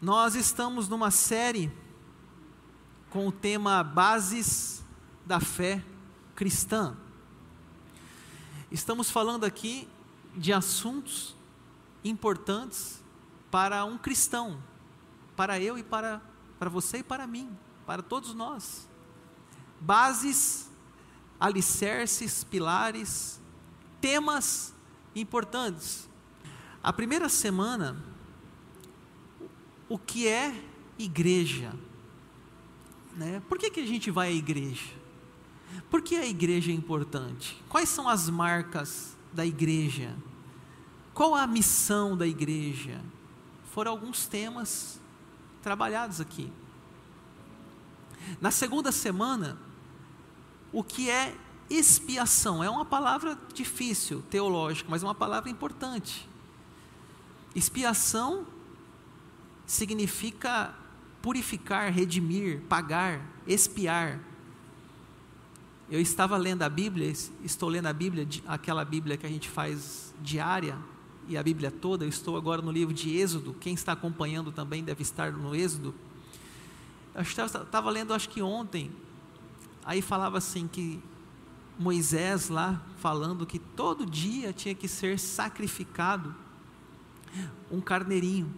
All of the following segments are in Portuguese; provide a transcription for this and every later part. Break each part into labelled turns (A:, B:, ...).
A: Nós estamos numa série com o tema Bases da Fé Cristã. Estamos falando aqui de assuntos importantes para um cristão, para eu e para, para você e para mim, para todos nós. Bases, alicerces, pilares, temas importantes. A primeira semana o que é igreja. Né? Por que, que a gente vai à igreja? Por que a igreja é importante? Quais são as marcas da igreja? Qual a missão da igreja? Foram alguns temas trabalhados aqui. Na segunda semana, o que é expiação? É uma palavra difícil, teológica, mas é uma palavra importante. Expiação significa purificar, redimir, pagar, expiar. Eu estava lendo a Bíblia, estou lendo a Bíblia, aquela Bíblia que a gente faz diária, e a Bíblia toda, eu estou agora no livro de Êxodo, quem está acompanhando também deve estar no Êxodo. Eu estava lendo, acho que ontem, aí falava assim que Moisés lá, falando que todo dia tinha que ser sacrificado um carneirinho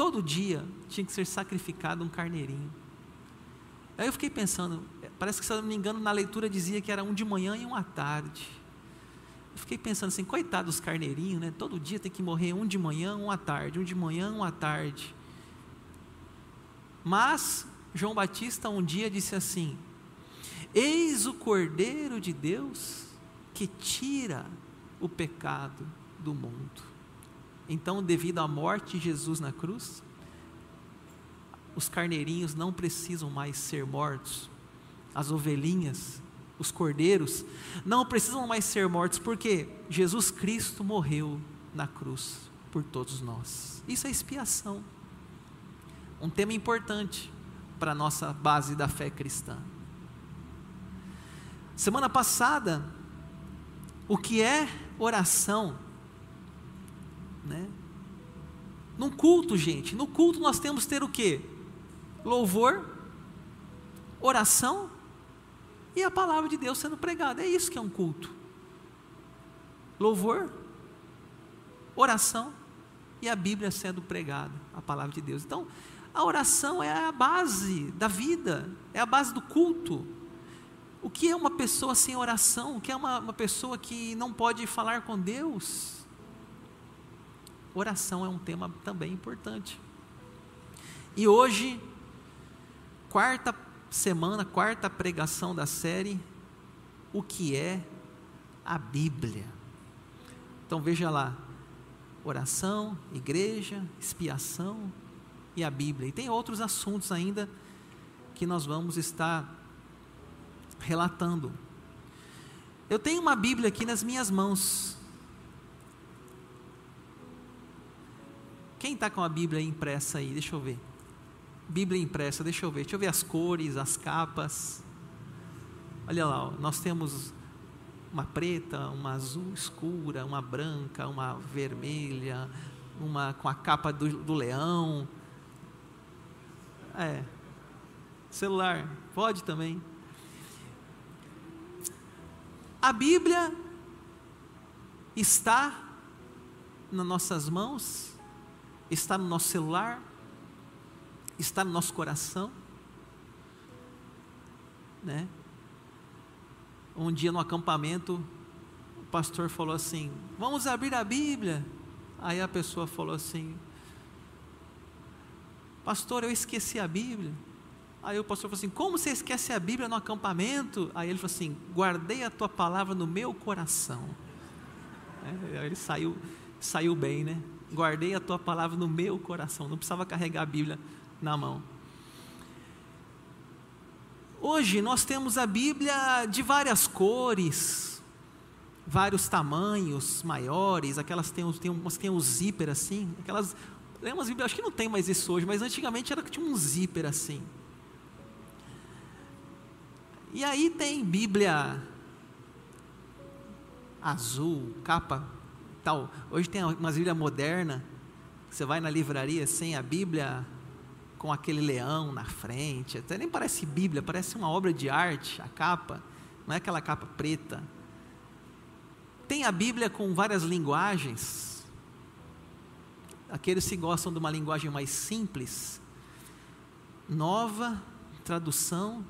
A: todo dia tinha que ser sacrificado um carneirinho. Aí eu fiquei pensando, parece que se eu não me engano, na leitura dizia que era um de manhã e um à tarde. Eu fiquei pensando assim, coitado dos carneirinhos, né? Todo dia tem que morrer um de manhã, um à tarde, um de manhã, um à tarde. Mas João Batista um dia disse assim: Eis o Cordeiro de Deus que tira o pecado do mundo. Então, devido à morte de Jesus na cruz, os carneirinhos não precisam mais ser mortos, as ovelhinhas, os cordeiros, não precisam mais ser mortos, porque Jesus Cristo morreu na cruz por todos nós. Isso é expiação. Um tema importante para a nossa base da fé cristã. Semana passada, o que é oração? Né? Num culto, gente, no culto nós temos que ter o que? Louvor, oração e a palavra de Deus sendo pregada. É isso que é um culto. Louvor, oração e a Bíblia sendo pregada, a palavra de Deus. Então, a oração é a base da vida, é a base do culto. O que é uma pessoa sem oração? O que é uma, uma pessoa que não pode falar com Deus? Oração é um tema também importante. E hoje, quarta semana, quarta pregação da série, o que é a Bíblia. Então veja lá, oração, igreja, expiação e a Bíblia. E tem outros assuntos ainda que nós vamos estar relatando. Eu tenho uma Bíblia aqui nas minhas mãos. Quem está com a Bíblia impressa aí? Deixa eu ver. Bíblia impressa, deixa eu ver. Deixa eu ver as cores, as capas. Olha lá, ó, nós temos uma preta, uma azul escura, uma branca, uma vermelha, uma com a capa do, do leão. É. Celular, pode também. A Bíblia está nas nossas mãos está no nosso celular, está no nosso coração, né? Um dia no acampamento, o pastor falou assim: Vamos abrir a Bíblia. Aí a pessoa falou assim: Pastor, eu esqueci a Bíblia. Aí o pastor falou assim: Como você esquece a Bíblia no acampamento? Aí ele falou assim: Guardei a tua palavra no meu coração. É, ele saiu, saiu bem, né? Guardei a tua palavra no meu coração, não precisava carregar a Bíblia na mão. Hoje nós temos a Bíblia de várias cores, vários tamanhos maiores, aquelas tem, tem umas tem um zíper assim, aquelas, tem umas Bíblias, acho que não tem mais isso hoje, mas antigamente era que tinha um zíper assim. E aí tem Bíblia azul, capa tal. Hoje tem umas Bíblia moderna, você vai na livraria sem a Bíblia com aquele leão na frente, até nem parece Bíblia, parece uma obra de arte, a capa, não é aquela capa preta. Tem a Bíblia com várias linguagens. Aqueles que gostam de uma linguagem mais simples, nova tradução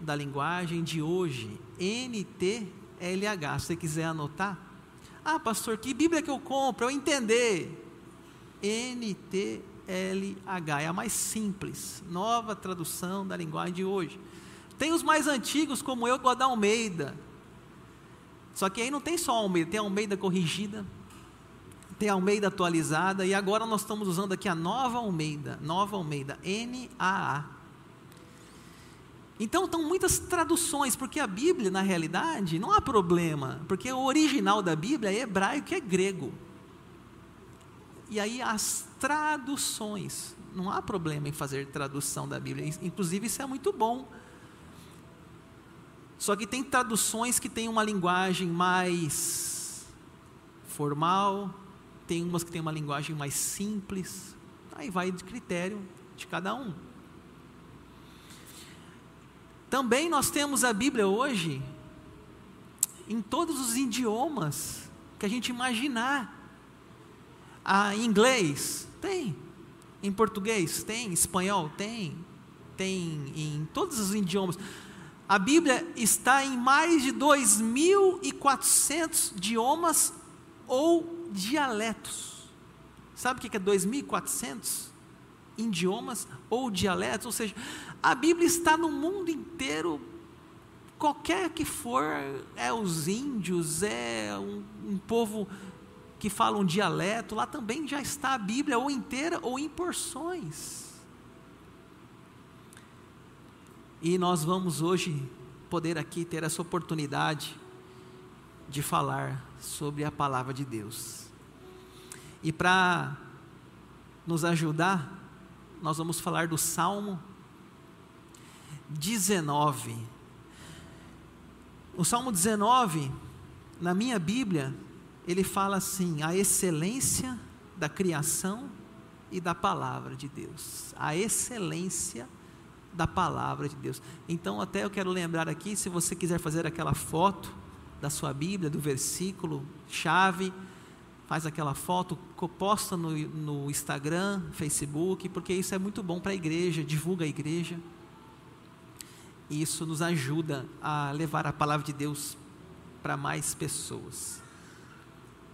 A: da linguagem de hoje, NTLH. Se você quiser anotar, ah, pastor, que Bíblia que eu compro? Eu entender. NTLH é a mais simples, nova tradução da linguagem de hoje. Tem os mais antigos, como eu, gosto da Almeida. Só que aí não tem só Almeida, tem a Almeida corrigida, tem a Almeida atualizada, e agora nós estamos usando aqui a nova Almeida, nova Almeida, N-A-A. Então, estão muitas traduções, porque a Bíblia, na realidade, não há problema, porque o original da Bíblia é hebraico e é grego. E aí as traduções, não há problema em fazer tradução da Bíblia, inclusive isso é muito bom. Só que tem traduções que têm uma linguagem mais formal, tem umas que têm uma linguagem mais simples, aí vai de critério de cada um. Também nós temos a Bíblia hoje em todos os idiomas que a gente imaginar. Ah, em inglês? Tem. Em português? Tem. Em espanhol? Tem. Tem em todos os idiomas. A Bíblia está em mais de 2.400 idiomas ou dialetos. Sabe o que é 2.400 idiomas ou dialetos? Ou seja, a Bíblia está no mundo inteiro, qualquer que for, é os índios, é um, um povo que fala um dialeto, lá também já está a Bíblia, ou inteira ou em porções. E nós vamos hoje poder aqui ter essa oportunidade de falar sobre a palavra de Deus. E para nos ajudar, nós vamos falar do Salmo 19. O Salmo 19, na minha Bíblia, ele fala assim: a excelência da criação e da palavra de Deus. A excelência da palavra de Deus. Então, até eu quero lembrar aqui, se você quiser fazer aquela foto da sua Bíblia, do versículo chave, faz aquela foto, posta no, no Instagram, Facebook, porque isso é muito bom para a igreja, divulga a igreja. E isso nos ajuda a levar a palavra de Deus para mais pessoas.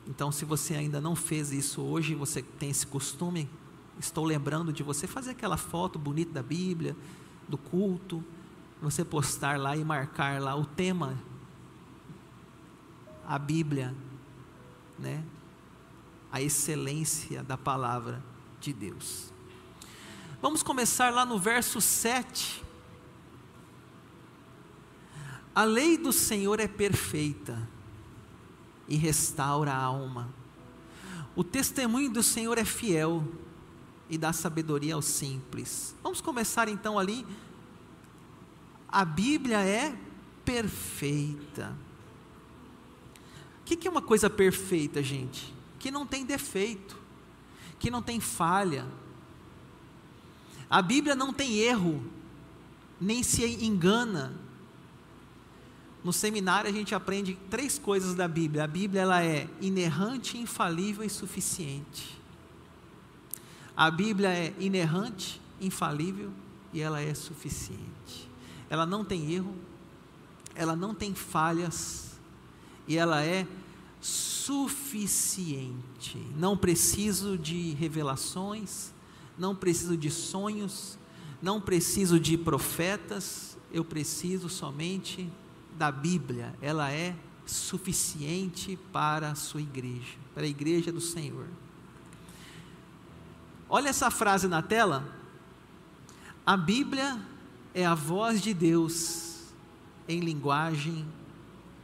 A: Então, se você ainda não fez isso hoje, você tem esse costume, estou lembrando de você fazer aquela foto bonita da Bíblia, do culto, você postar lá e marcar lá o tema, a Bíblia, né? A excelência da palavra de Deus. Vamos começar lá no verso 7 a lei do Senhor é perfeita e restaura a alma. O testemunho do Senhor é fiel e dá sabedoria aos simples. Vamos começar então ali. A Bíblia é perfeita. O que é uma coisa perfeita, gente? Que não tem defeito, que não tem falha. A Bíblia não tem erro, nem se engana no seminário a gente aprende três coisas da Bíblia. A Bíblia ela é inerrante, infalível e suficiente. A Bíblia é inerrante, infalível e ela é suficiente. Ela não tem erro, ela não tem falhas e ela é suficiente. Não preciso de revelações, não preciso de sonhos, não preciso de profetas, eu preciso somente da Bíblia, ela é suficiente para a sua igreja, para a igreja do Senhor. Olha essa frase na tela. A Bíblia é a voz de Deus em linguagem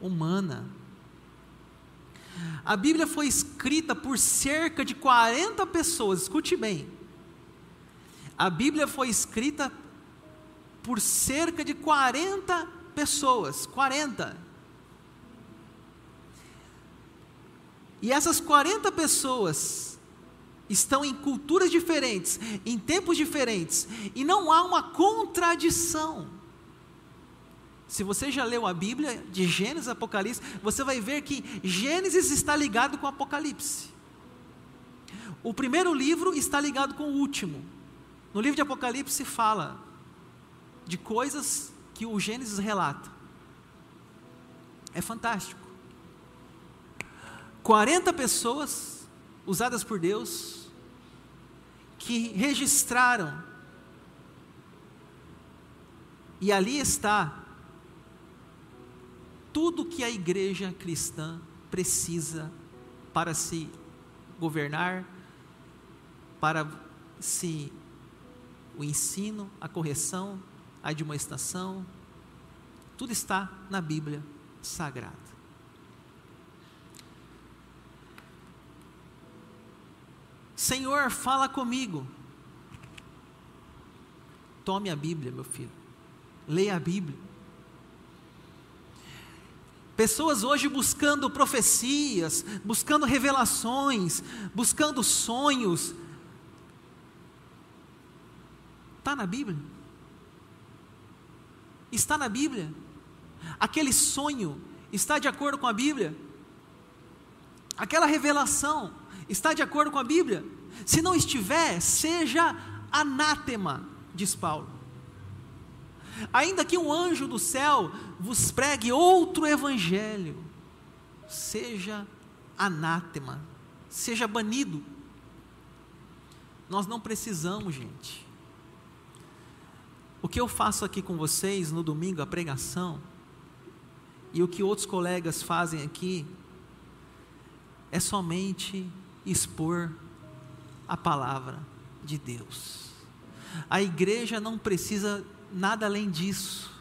A: humana. A Bíblia foi escrita por cerca de 40 pessoas, escute bem. A Bíblia foi escrita por cerca de 40 pessoas, 40. E essas 40 pessoas estão em culturas diferentes, em tempos diferentes, e não há uma contradição. Se você já leu a Bíblia, de Gênesis Apocalipse, você vai ver que Gênesis está ligado com Apocalipse. O primeiro livro está ligado com o último. No livro de Apocalipse fala de coisas que o Gênesis relata. É fantástico. 40 pessoas usadas por Deus que registraram. E ali está tudo que a igreja cristã precisa para se governar, para se o ensino, a correção, a admoestação, tudo está na Bíblia Sagrada. Senhor, fala comigo. Tome a Bíblia, meu filho. Leia a Bíblia. Pessoas hoje buscando profecias, buscando revelações, buscando sonhos. Está na Bíblia? Está na Bíblia? Aquele sonho está de acordo com a Bíblia? Aquela revelação está de acordo com a Bíblia? Se não estiver, seja anátema, diz Paulo. Ainda que um anjo do céu vos pregue outro evangelho, seja anátema, seja banido. Nós não precisamos, gente. O que eu faço aqui com vocês no domingo, a pregação, e o que outros colegas fazem aqui, é somente expor a palavra de Deus. A igreja não precisa nada além disso.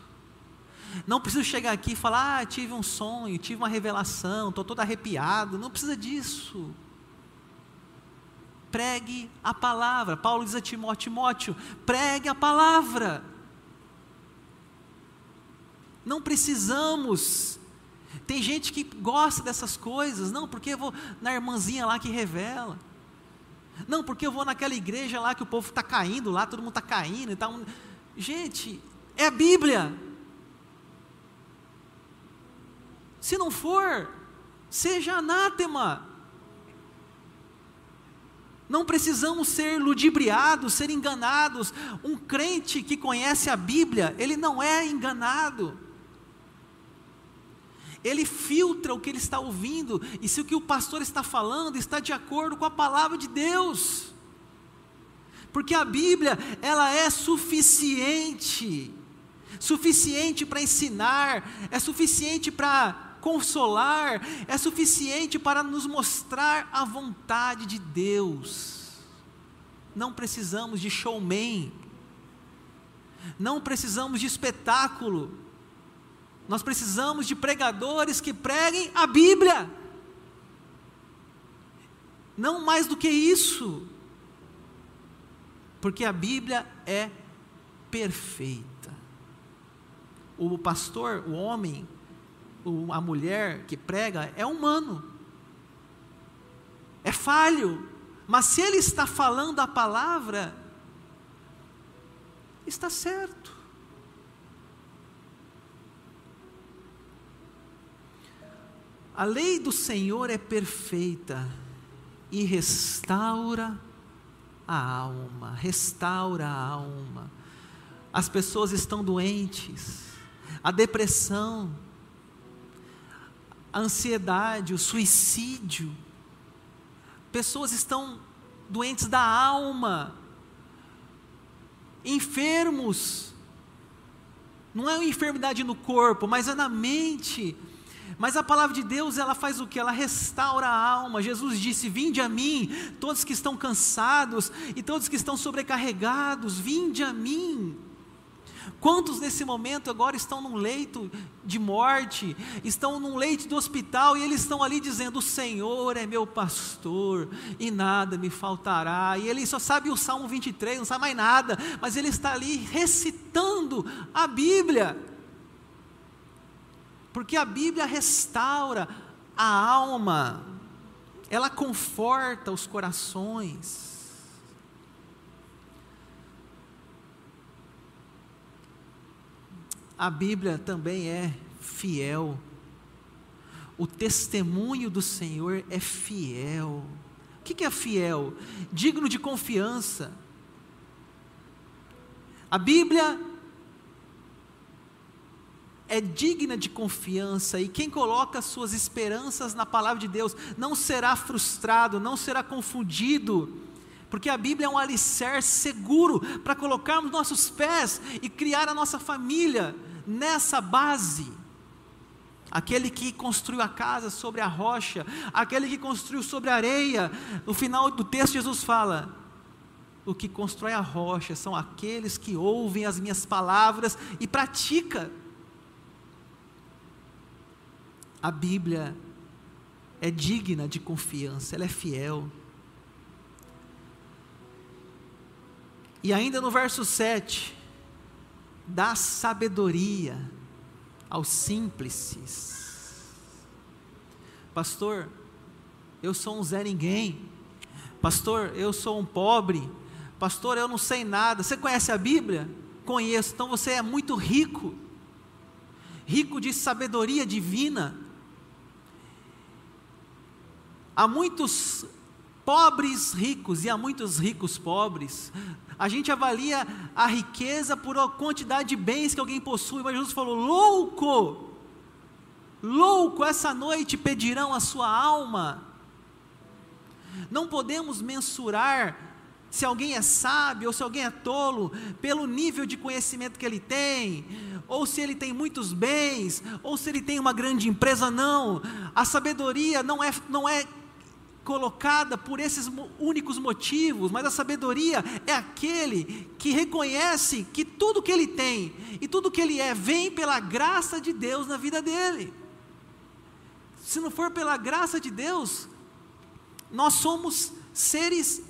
A: Não preciso chegar aqui e falar, ah, tive um sonho, tive uma revelação, estou todo arrepiado. Não precisa disso. Pregue a palavra. Paulo diz a Timóteo, Timóteo, pregue a palavra. Não precisamos. Tem gente que gosta dessas coisas. Não, porque eu vou na irmãzinha lá que revela. Não, porque eu vou naquela igreja lá que o povo está caindo lá, todo mundo está caindo e tal. Gente, é a Bíblia. Se não for, seja anátema. Não precisamos ser ludibriados, ser enganados. Um crente que conhece a Bíblia, ele não é enganado. Ele filtra o que ele está ouvindo, e se o que o pastor está falando está de acordo com a palavra de Deus porque a Bíblia, ela é suficiente, suficiente para ensinar, é suficiente para consolar, é suficiente para nos mostrar a vontade de Deus. Não precisamos de showman, não precisamos de espetáculo, nós precisamos de pregadores que preguem a Bíblia. Não mais do que isso porque a Bíblia é perfeita. O pastor, o homem, a mulher que prega é humano, é falho, mas se ele está falando a palavra, está certo. A lei do Senhor é perfeita e restaura a alma, restaura a alma. As pessoas estão doentes, a depressão, a ansiedade, o suicídio. Pessoas estão doentes da alma, enfermos. Não é uma enfermidade no corpo, mas é na mente mas a palavra de Deus, ela faz o que? Ela restaura a alma. Jesus disse: Vinde a mim, todos que estão cansados e todos que estão sobrecarregados, vinde a mim. Quantos nesse momento agora estão num leito de morte, estão num leito do hospital e eles estão ali dizendo: O Senhor é meu pastor e nada me faltará. E ele só sabe o Salmo 23, não sabe mais nada, mas ele está ali recitando a Bíblia porque a Bíblia restaura a alma. ela conforta os corações. A Bíblia também é fiel. O testemunho do Senhor é fiel. O que é fiel? Digno de confiança. A Bíblia é digna de confiança e quem coloca suas esperanças na palavra de Deus não será frustrado, não será confundido, porque a Bíblia é um alicerce seguro para colocarmos nossos pés e criar a nossa família nessa base. Aquele que construiu a casa sobre a rocha, aquele que construiu sobre a areia, no final do texto Jesus fala: o que constrói a rocha são aqueles que ouvem as minhas palavras e pratica. A Bíblia é digna de confiança, ela é fiel. E ainda no verso 7, dá sabedoria aos simples. Pastor, eu sou um Zé Ninguém. Pastor, eu sou um pobre. Pastor, eu não sei nada. Você conhece a Bíblia? Conheço. Então você é muito rico. Rico de sabedoria divina. Há muitos pobres ricos e há muitos ricos pobres. A gente avalia a riqueza por a quantidade de bens que alguém possui, mas Jesus falou: louco, louco, essa noite pedirão a sua alma. Não podemos mensurar se alguém é sábio ou se alguém é tolo pelo nível de conhecimento que ele tem, ou se ele tem muitos bens, ou se ele tem uma grande empresa, não. A sabedoria não é, não é colocada por esses únicos motivos, mas a sabedoria é aquele que reconhece que tudo que ele tem e tudo que ele é vem pela graça de Deus na vida dele. Se não for pela graça de Deus, nós somos seres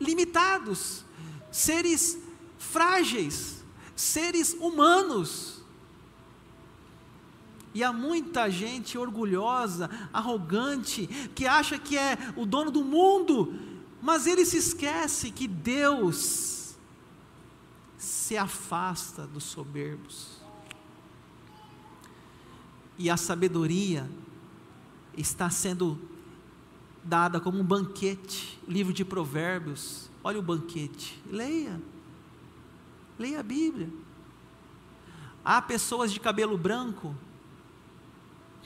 A: limitados, seres frágeis, seres humanos. E há muita gente orgulhosa, arrogante, que acha que é o dono do mundo, mas ele se esquece que Deus se afasta dos soberbos. E a sabedoria está sendo dada como um banquete, livro de Provérbios. Olha o banquete, leia, leia a Bíblia. Há pessoas de cabelo branco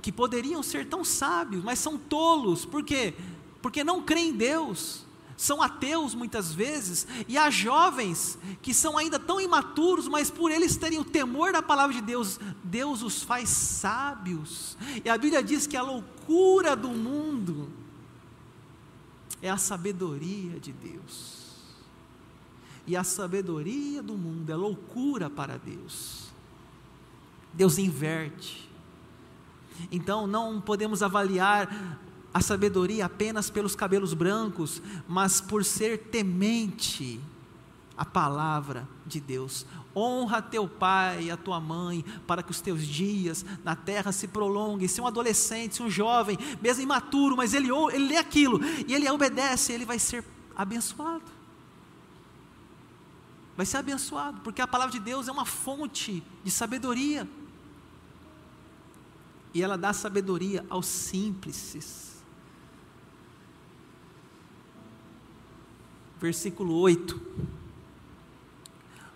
A: que poderiam ser tão sábios, mas são tolos, por quê? Porque não creem em Deus, são ateus muitas vezes, e há jovens que são ainda tão imaturos, mas por eles terem o temor da palavra de Deus, Deus os faz sábios, e a Bíblia diz que a loucura do mundo é a sabedoria de Deus, e a sabedoria do mundo é loucura para Deus, Deus inverte, então não podemos avaliar a sabedoria apenas pelos cabelos brancos, mas por ser temente a palavra de Deus. Honra teu pai e a tua mãe, para que os teus dias na terra se prolonguem. Se um adolescente, se um jovem, mesmo imaturo, mas ele, ele lê aquilo e ele obedece, ele vai ser abençoado. Vai ser abençoado, porque a palavra de Deus é uma fonte de sabedoria e ela dá sabedoria aos simples. Versículo 8: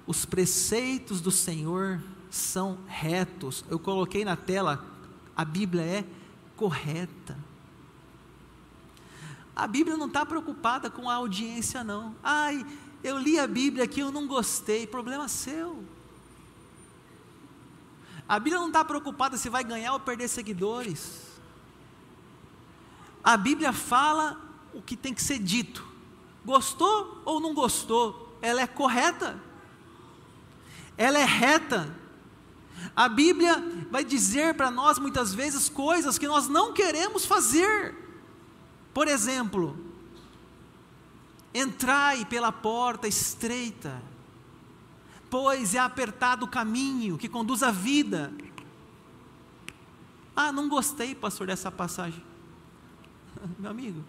A: Os preceitos do Senhor são retos. Eu coloquei na tela, a Bíblia é correta. A Bíblia não está preocupada com a audiência, não. Ai, eu li a Bíblia aqui, eu não gostei. Problema seu. A Bíblia não está preocupada se vai ganhar ou perder seguidores. A Bíblia fala o que tem que ser dito. Gostou ou não gostou? Ela é correta. Ela é reta. A Bíblia vai dizer para nós muitas vezes coisas que nós não queremos fazer. Por exemplo, entrai pela porta estreita pois é apertado o caminho que conduz à vida. Ah, não gostei, pastor, dessa passagem. Meu amigo,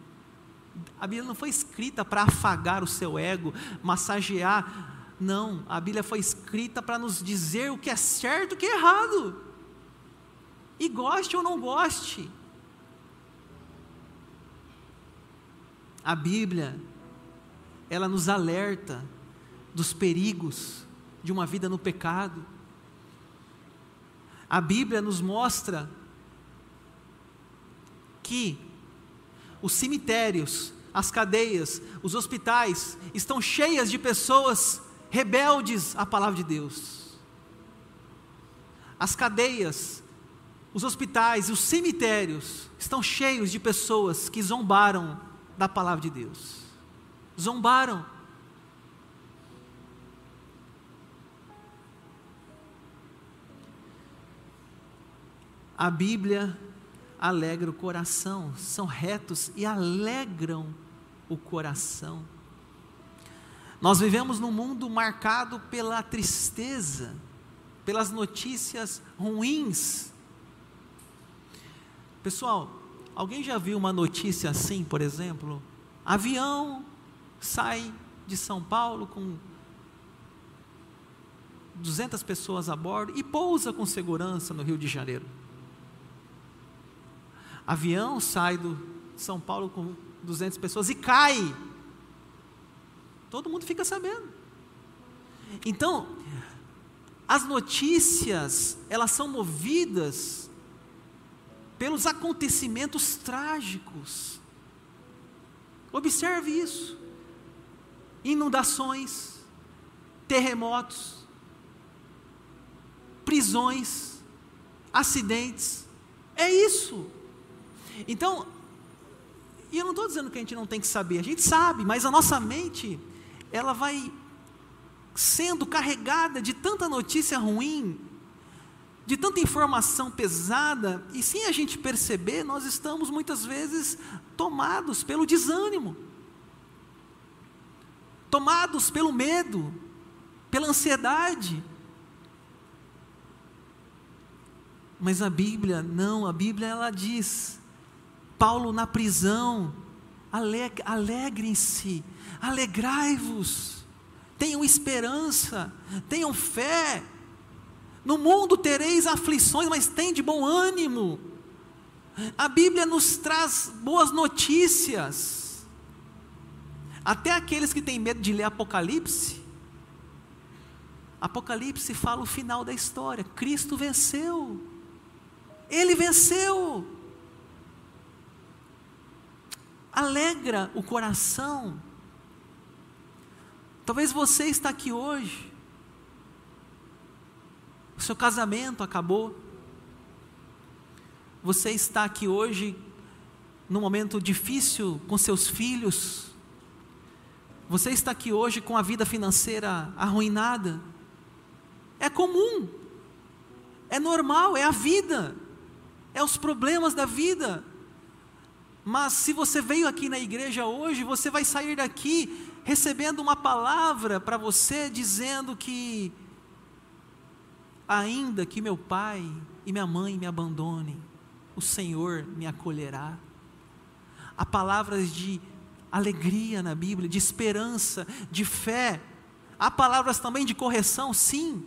A: A Bíblia não foi escrita para afagar o seu ego, massagear. Não, a Bíblia foi escrita para nos dizer o que é certo e o que é errado. E goste ou não goste. A Bíblia, ela nos alerta dos perigos de uma vida no pecado. A Bíblia nos mostra que os cemitérios, as cadeias, os hospitais estão cheias de pessoas rebeldes à palavra de Deus. As cadeias, os hospitais e os cemitérios estão cheios de pessoas que zombaram da palavra de Deus. Zombaram. A Bíblia alegra o coração, são retos e alegram o coração. Nós vivemos num mundo marcado pela tristeza, pelas notícias ruins. Pessoal, alguém já viu uma notícia assim, por exemplo? Avião sai de São Paulo com 200 pessoas a bordo e pousa com segurança no Rio de Janeiro. Avião sai do São Paulo com 200 pessoas e cai. Todo mundo fica sabendo. Então, as notícias, elas são movidas pelos acontecimentos trágicos. Observe isso. Inundações, terremotos, prisões, acidentes. É isso. Então, e eu não estou dizendo que a gente não tem que saber, a gente sabe, mas a nossa mente, ela vai sendo carregada de tanta notícia ruim, de tanta informação pesada, e sem a gente perceber, nós estamos muitas vezes tomados pelo desânimo, tomados pelo medo, pela ansiedade. Mas a Bíblia, não, a Bíblia ela diz: Paulo na prisão, alegrem-se, alegrai-vos, tenham esperança, tenham fé. No mundo tereis aflições, mas tem de bom ânimo. A Bíblia nos traz boas notícias. Até aqueles que têm medo de ler Apocalipse, Apocalipse fala o final da história: Cristo venceu, Ele venceu alegra o coração. Talvez você está aqui hoje, o seu casamento acabou, você está aqui hoje num momento difícil com seus filhos, você está aqui hoje com a vida financeira arruinada, é comum, é normal, é a vida, é os problemas da vida. Mas se você veio aqui na igreja hoje, você vai sair daqui recebendo uma palavra para você dizendo que ainda que meu pai e minha mãe me abandonem, o Senhor me acolherá. Há palavras de alegria na Bíblia, de esperança, de fé. Há palavras também de correção, sim.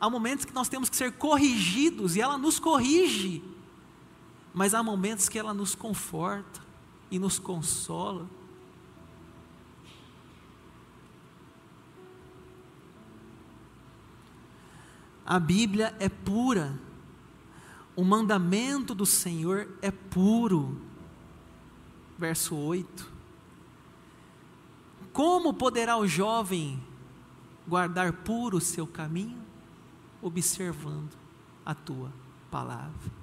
A: Há momentos que nós temos que ser corrigidos e ela nos corrige mas há momentos que ela nos conforta e nos consola. A Bíblia é pura, o mandamento do Senhor é puro. Verso 8: Como poderá o jovem guardar puro o seu caminho? Observando a tua palavra.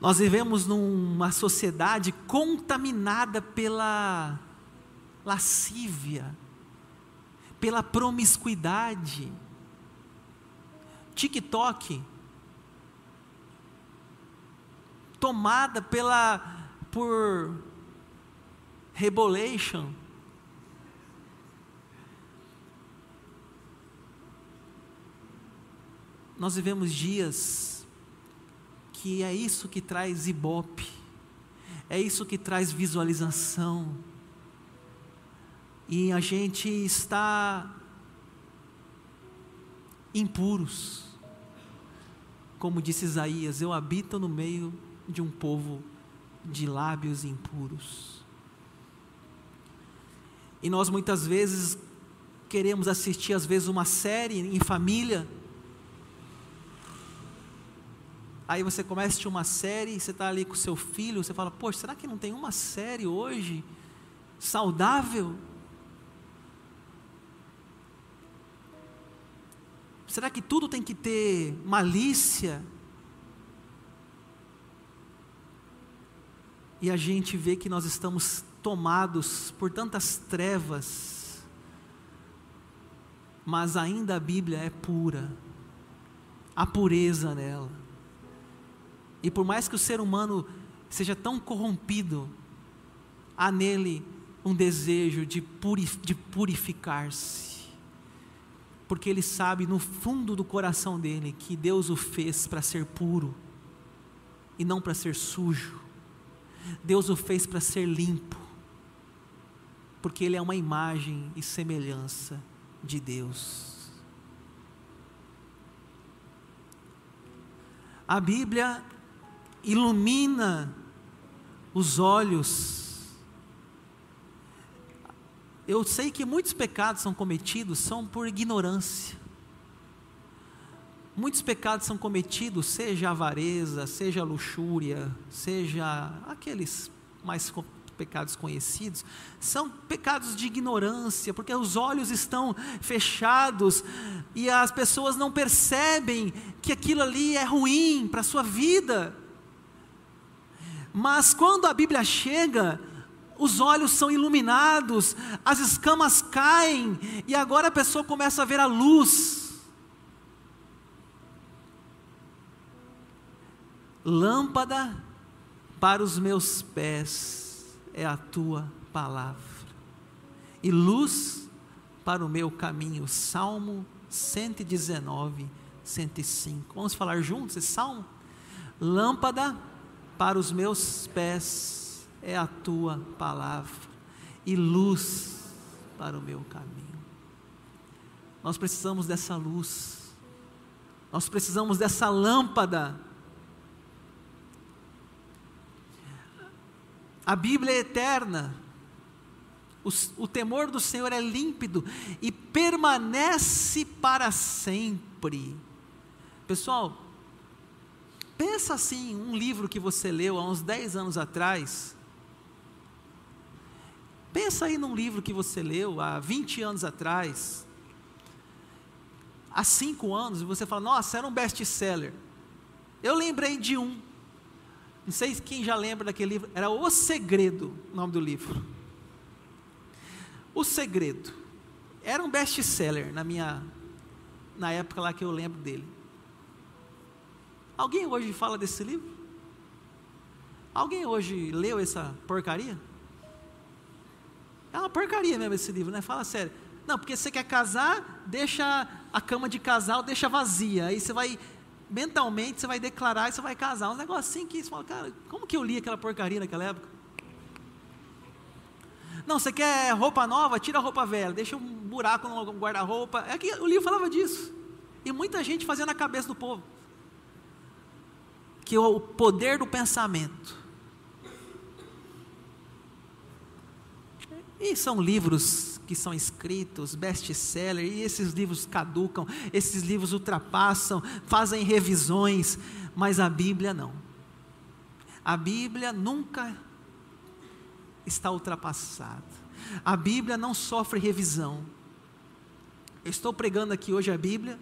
A: Nós vivemos numa sociedade contaminada pela lascívia, pela promiscuidade. TikTok, tomada pela por rebolation. Nós vivemos dias que é isso que traz ibope, é isso que traz visualização. E a gente está impuros. Como disse Isaías, eu habito no meio de um povo de lábios impuros. E nós muitas vezes queremos assistir às vezes uma série em família. Aí você começa a uma série, você está ali com seu filho, você fala, poxa, será que não tem uma série hoje saudável? Será que tudo tem que ter malícia? E a gente vê que nós estamos tomados por tantas trevas, mas ainda a Bíblia é pura, há pureza nela. E por mais que o ser humano seja tão corrompido, há nele um desejo de, de purificar-se porque ele sabe no fundo do coração dele que Deus o fez para ser puro e não para ser sujo. Deus o fez para ser limpo, porque ele é uma imagem e semelhança de Deus. A Bíblia ilumina os olhos eu sei que muitos pecados são cometidos são por ignorância. Muitos pecados são cometidos, seja avareza, seja luxúria, seja aqueles mais pecados conhecidos, são pecados de ignorância, porque os olhos estão fechados e as pessoas não percebem que aquilo ali é ruim para a sua vida. Mas quando a Bíblia chega, os olhos são iluminados, as escamas caem, e agora a pessoa começa a ver a luz. Lâmpada para os meus pés é a tua palavra, e luz para o meu caminho. Salmo 119, 105. Vamos falar juntos esse salmo? Lâmpada para os meus pés é a tua palavra e luz para o meu caminho. Nós precisamos dessa luz, nós precisamos dessa lâmpada. A Bíblia é eterna, o, o, temor do Senhor é límpido e permanece para sempre. Pessoal, pensa assim, um livro que você leu há uns 10 anos atrás, Pensa aí num livro que você leu há 20 anos atrás, há 5 anos, e você fala, nossa, era um best-seller. Eu lembrei de um, não sei quem já lembra daquele livro, era O Segredo, o nome do livro. O Segredo. Era um best-seller na minha, na época lá que eu lembro dele. Alguém hoje fala desse livro? Alguém hoje leu essa porcaria? É uma porcaria mesmo esse livro, né? Fala sério. Não, porque você quer casar, deixa a cama de casal, deixa vazia. Aí você vai, mentalmente, você vai declarar e você vai casar. Um negócio assim que você fala, cara, como que eu li aquela porcaria naquela época? Não, você quer roupa nova? Tira a roupa velha, deixa um buraco no guarda-roupa. É que o livro falava disso. E muita gente fazia na cabeça do povo. Que o poder do pensamento E são livros que são escritos, best-seller, e esses livros caducam, esses livros ultrapassam, fazem revisões, mas a Bíblia não. A Bíblia nunca está ultrapassada. A Bíblia não sofre revisão. Eu estou pregando aqui hoje a Bíblia,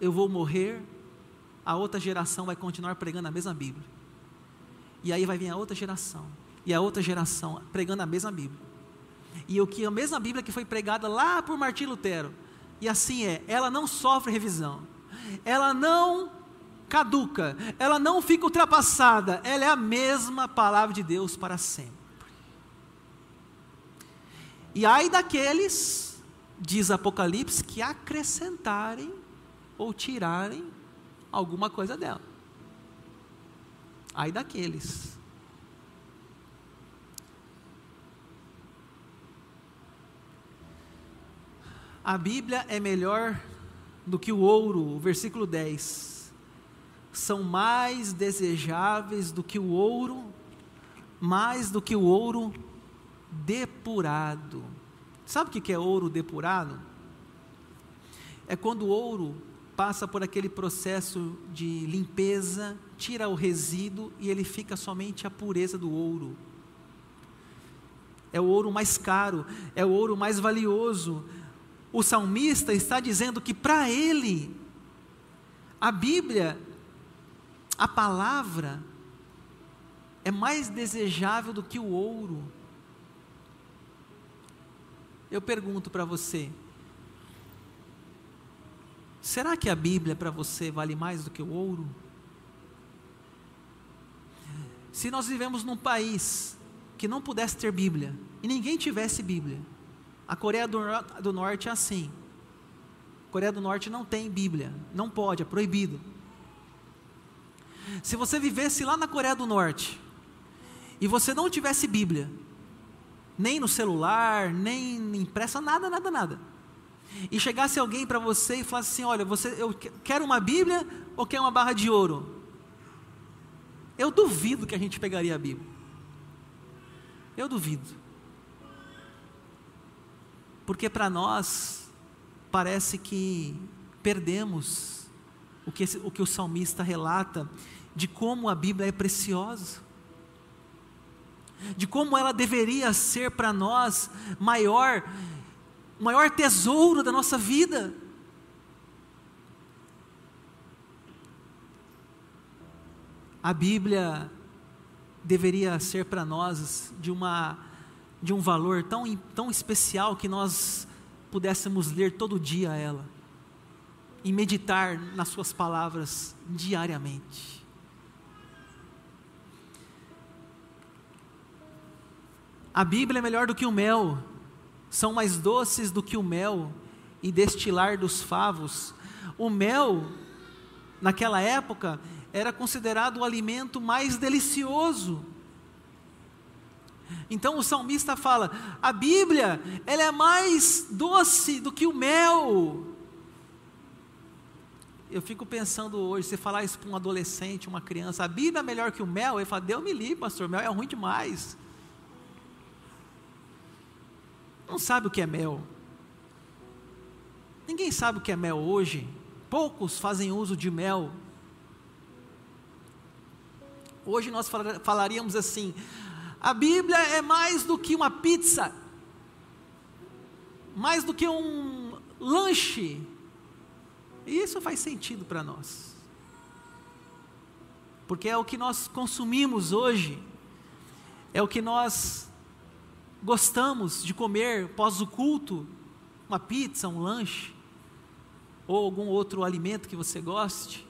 A: eu vou morrer, a outra geração vai continuar pregando a mesma Bíblia. E aí vai vir a outra geração e a outra geração pregando a mesma Bíblia. E o que a mesma Bíblia que foi pregada lá por Martim Lutero. E assim é, ela não sofre revisão. Ela não caduca, ela não fica ultrapassada, ela é a mesma palavra de Deus para sempre. E ai daqueles, diz Apocalipse, que acrescentarem ou tirarem alguma coisa dela. Aí daqueles. A Bíblia é melhor do que o ouro, o versículo 10. São mais desejáveis do que o ouro, mais do que o ouro depurado. Sabe o que é ouro depurado? É quando o ouro passa por aquele processo de limpeza, tira o resíduo e ele fica somente a pureza do ouro. É o ouro mais caro, é o ouro mais valioso. O salmista está dizendo que para ele, a Bíblia, a palavra, é mais desejável do que o ouro. Eu pergunto para você: será que a Bíblia para você vale mais do que o ouro? Se nós vivemos num país que não pudesse ter Bíblia e ninguém tivesse Bíblia, a Coreia do, do Norte é assim. A Coreia do Norte não tem Bíblia, não pode, é proibido. Se você vivesse lá na Coreia do Norte e você não tivesse Bíblia, nem no celular, nem impressa, nada, nada, nada. E chegasse alguém para você e falasse assim: Olha, você, eu quero uma Bíblia ou quer uma barra de ouro? Eu duvido que a gente pegaria a Bíblia. Eu duvido. Porque para nós, parece que perdemos o que, o que o salmista relata de como a Bíblia é preciosa de como ela deveria ser para nós maior, maior tesouro da nossa vida. A Bíblia deveria ser para nós de uma de um valor tão, tão especial que nós pudéssemos ler todo dia ela e meditar nas suas palavras diariamente. A Bíblia é melhor do que o mel, são mais doces do que o mel e destilar dos favos. O mel, naquela época, era considerado o alimento mais delicioso. Então o salmista fala: a Bíblia, ela é mais doce do que o mel. Eu fico pensando hoje, se falar isso para um adolescente, uma criança, a Bíblia é melhor que o mel, ele fala: Deus me livre, pastor, mel é ruim demais. Não sabe o que é mel. Ninguém sabe o que é mel hoje. Poucos fazem uso de mel. Hoje nós falaríamos assim: a Bíblia é mais do que uma pizza, mais do que um lanche. E isso faz sentido para nós, porque é o que nós consumimos hoje, é o que nós gostamos de comer pós o culto, uma pizza, um lanche, ou algum outro alimento que você goste.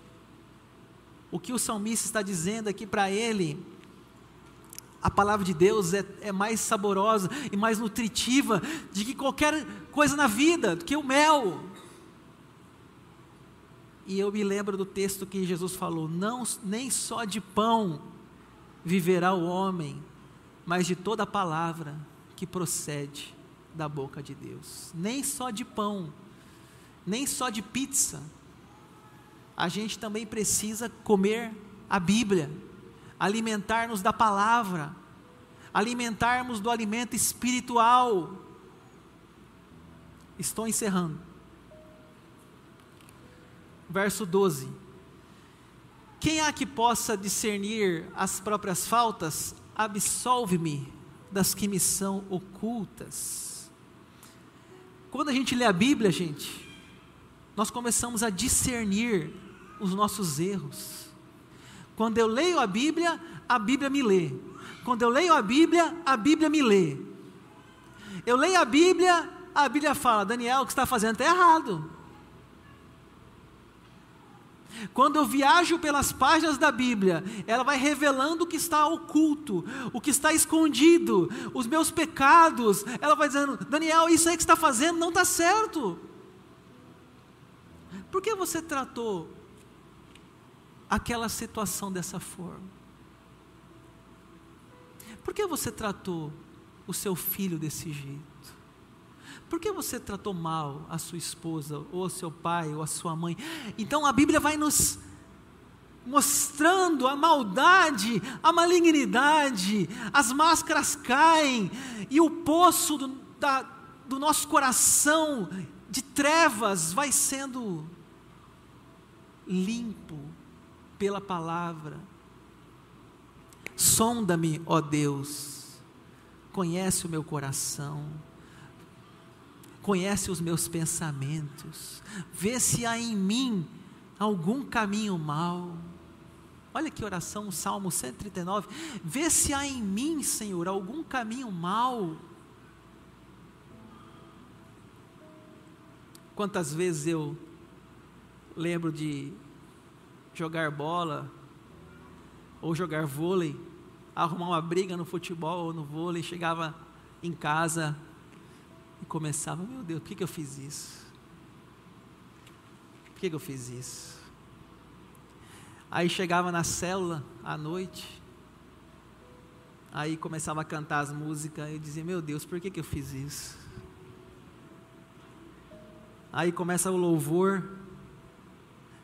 A: O que o salmista está dizendo aqui para ele, a palavra de Deus é, é, mais saborosa e mais nutritiva de que qualquer coisa na vida, do que o mel. E eu me lembro do texto que Jesus falou: não, nem só de pão viverá o homem, mas de toda a palavra que procede da boca de Deus. Nem só de pão, nem só de pizza. A gente também precisa comer a Bíblia, alimentar-nos da palavra, alimentarmos do alimento espiritual. Estou encerrando. Verso 12. Quem há que possa discernir as próprias faltas, absolve-me das que me são ocultas. Quando a gente lê a Bíblia, gente, nós começamos a discernir os nossos erros. Quando eu leio a Bíblia, a Bíblia me lê. Quando eu leio a Bíblia, a Bíblia me lê. Eu leio a Bíblia, a Bíblia fala: Daniel, o que está fazendo está errado. Quando eu viajo pelas páginas da Bíblia, ela vai revelando o que está oculto, o que está escondido, os meus pecados. Ela vai dizendo: Daniel, isso aí que está fazendo não está certo. Por que você tratou aquela situação dessa forma? Por que você tratou o seu filho desse jeito? Por que você tratou mal a sua esposa, ou seu pai, ou a sua mãe? Então a Bíblia vai nos mostrando a maldade, a malignidade, as máscaras caem, e o poço do, da, do nosso coração de trevas vai sendo limpo pela palavra. Sonda-me, ó Deus, conhece o meu coração, conhece os meus pensamentos, vê se há em mim algum caminho mau. Olha que oração, Salmo 139. Vê se há em mim, Senhor, algum caminho mau. Quantas vezes eu lembro de jogar bola ou jogar vôlei, arrumar uma briga no futebol ou no vôlei, chegava em casa começava, meu Deus, por que, que eu fiz isso? Por que, que eu fiz isso? Aí chegava na célula à noite, aí começava a cantar as músicas e dizia, meu Deus, por que, que eu fiz isso? Aí começa o louvor,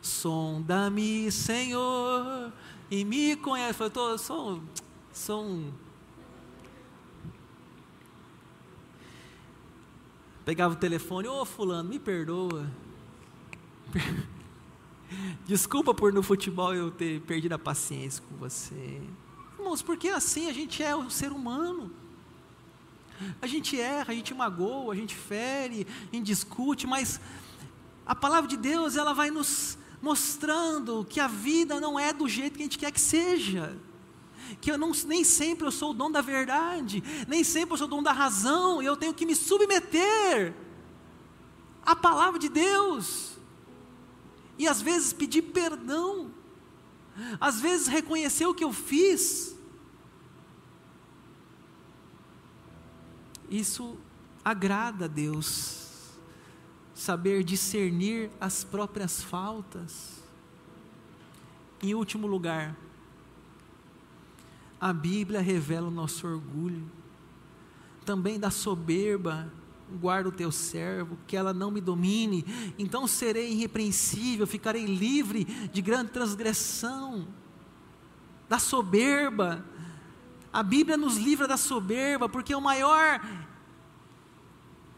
A: sonda-me, Senhor, e me conhece. Eu tô, sou, sou um. Pegava o telefone, ô oh, fulano, me perdoa. Desculpa por no futebol eu ter perdido a paciência com você. Irmãos, porque assim a gente é um ser humano. A gente erra, a gente magoa, a gente fere, a gente discute, mas a palavra de Deus ela vai nos mostrando que a vida não é do jeito que a gente quer que seja. Que eu não, nem sempre eu sou o dono da verdade, nem sempre eu sou o dono da razão, e eu tenho que me submeter à palavra de Deus e às vezes pedir perdão, às vezes reconhecer o que eu fiz. Isso agrada a Deus, saber discernir as próprias faltas. Em último lugar, a Bíblia revela o nosso orgulho, também da soberba guarda o teu servo, que ela não me domine, então serei irrepreensível, ficarei livre de grande transgressão, da soberba. A Bíblia nos livra da soberba, porque o maior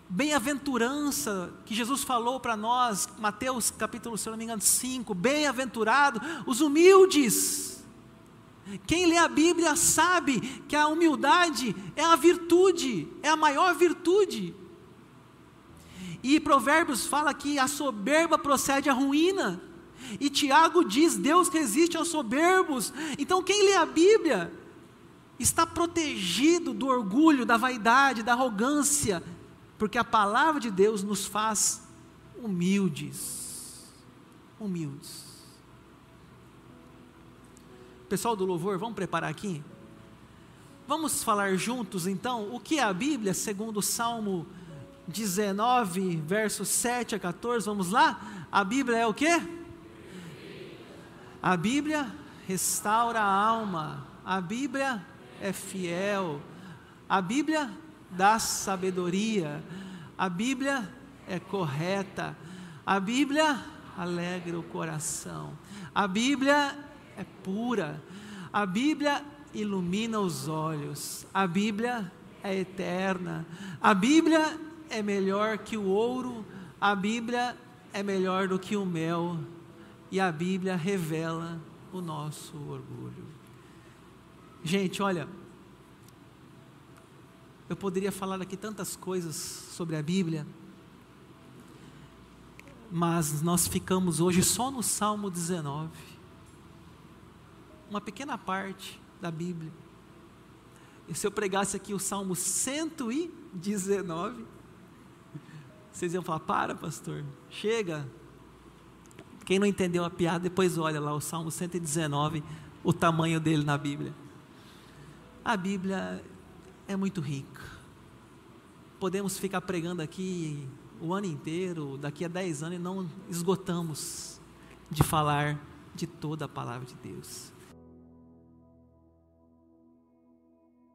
A: bem-aventurança que Jesus falou para nós, Mateus capítulo, se não me engano, 5, bem-aventurado os humildes. Quem lê a Bíblia sabe que a humildade é a virtude, é a maior virtude. E Provérbios fala que a soberba procede à ruína. E Tiago diz: Deus resiste aos soberbos. Então, quem lê a Bíblia está protegido do orgulho, da vaidade, da arrogância, porque a palavra de Deus nos faz humildes. Humildes. Pessoal do louvor, vamos preparar aqui? Vamos falar juntos então o que é a Bíblia, segundo o Salmo 19, versos 7 a 14, vamos lá? A Bíblia é o que? A Bíblia restaura a alma, a Bíblia é fiel, a Bíblia dá sabedoria, a Bíblia é correta, a Bíblia alegra o coração, a Bíblia é pura, a Bíblia ilumina os olhos, a Bíblia é eterna, a Bíblia é melhor que o ouro, a Bíblia é melhor do que o mel, e a Bíblia revela o nosso orgulho. Gente, olha, eu poderia falar aqui tantas coisas sobre a Bíblia, mas nós ficamos hoje só no Salmo 19, uma pequena parte da Bíblia. E se eu pregasse aqui o Salmo 119, vocês iam falar: para, pastor, chega. Quem não entendeu a piada, depois olha lá o Salmo 119, o tamanho dele na Bíblia. A Bíblia é muito rica. Podemos ficar pregando aqui o ano inteiro, daqui a 10 anos, e não esgotamos de falar de toda a palavra de Deus.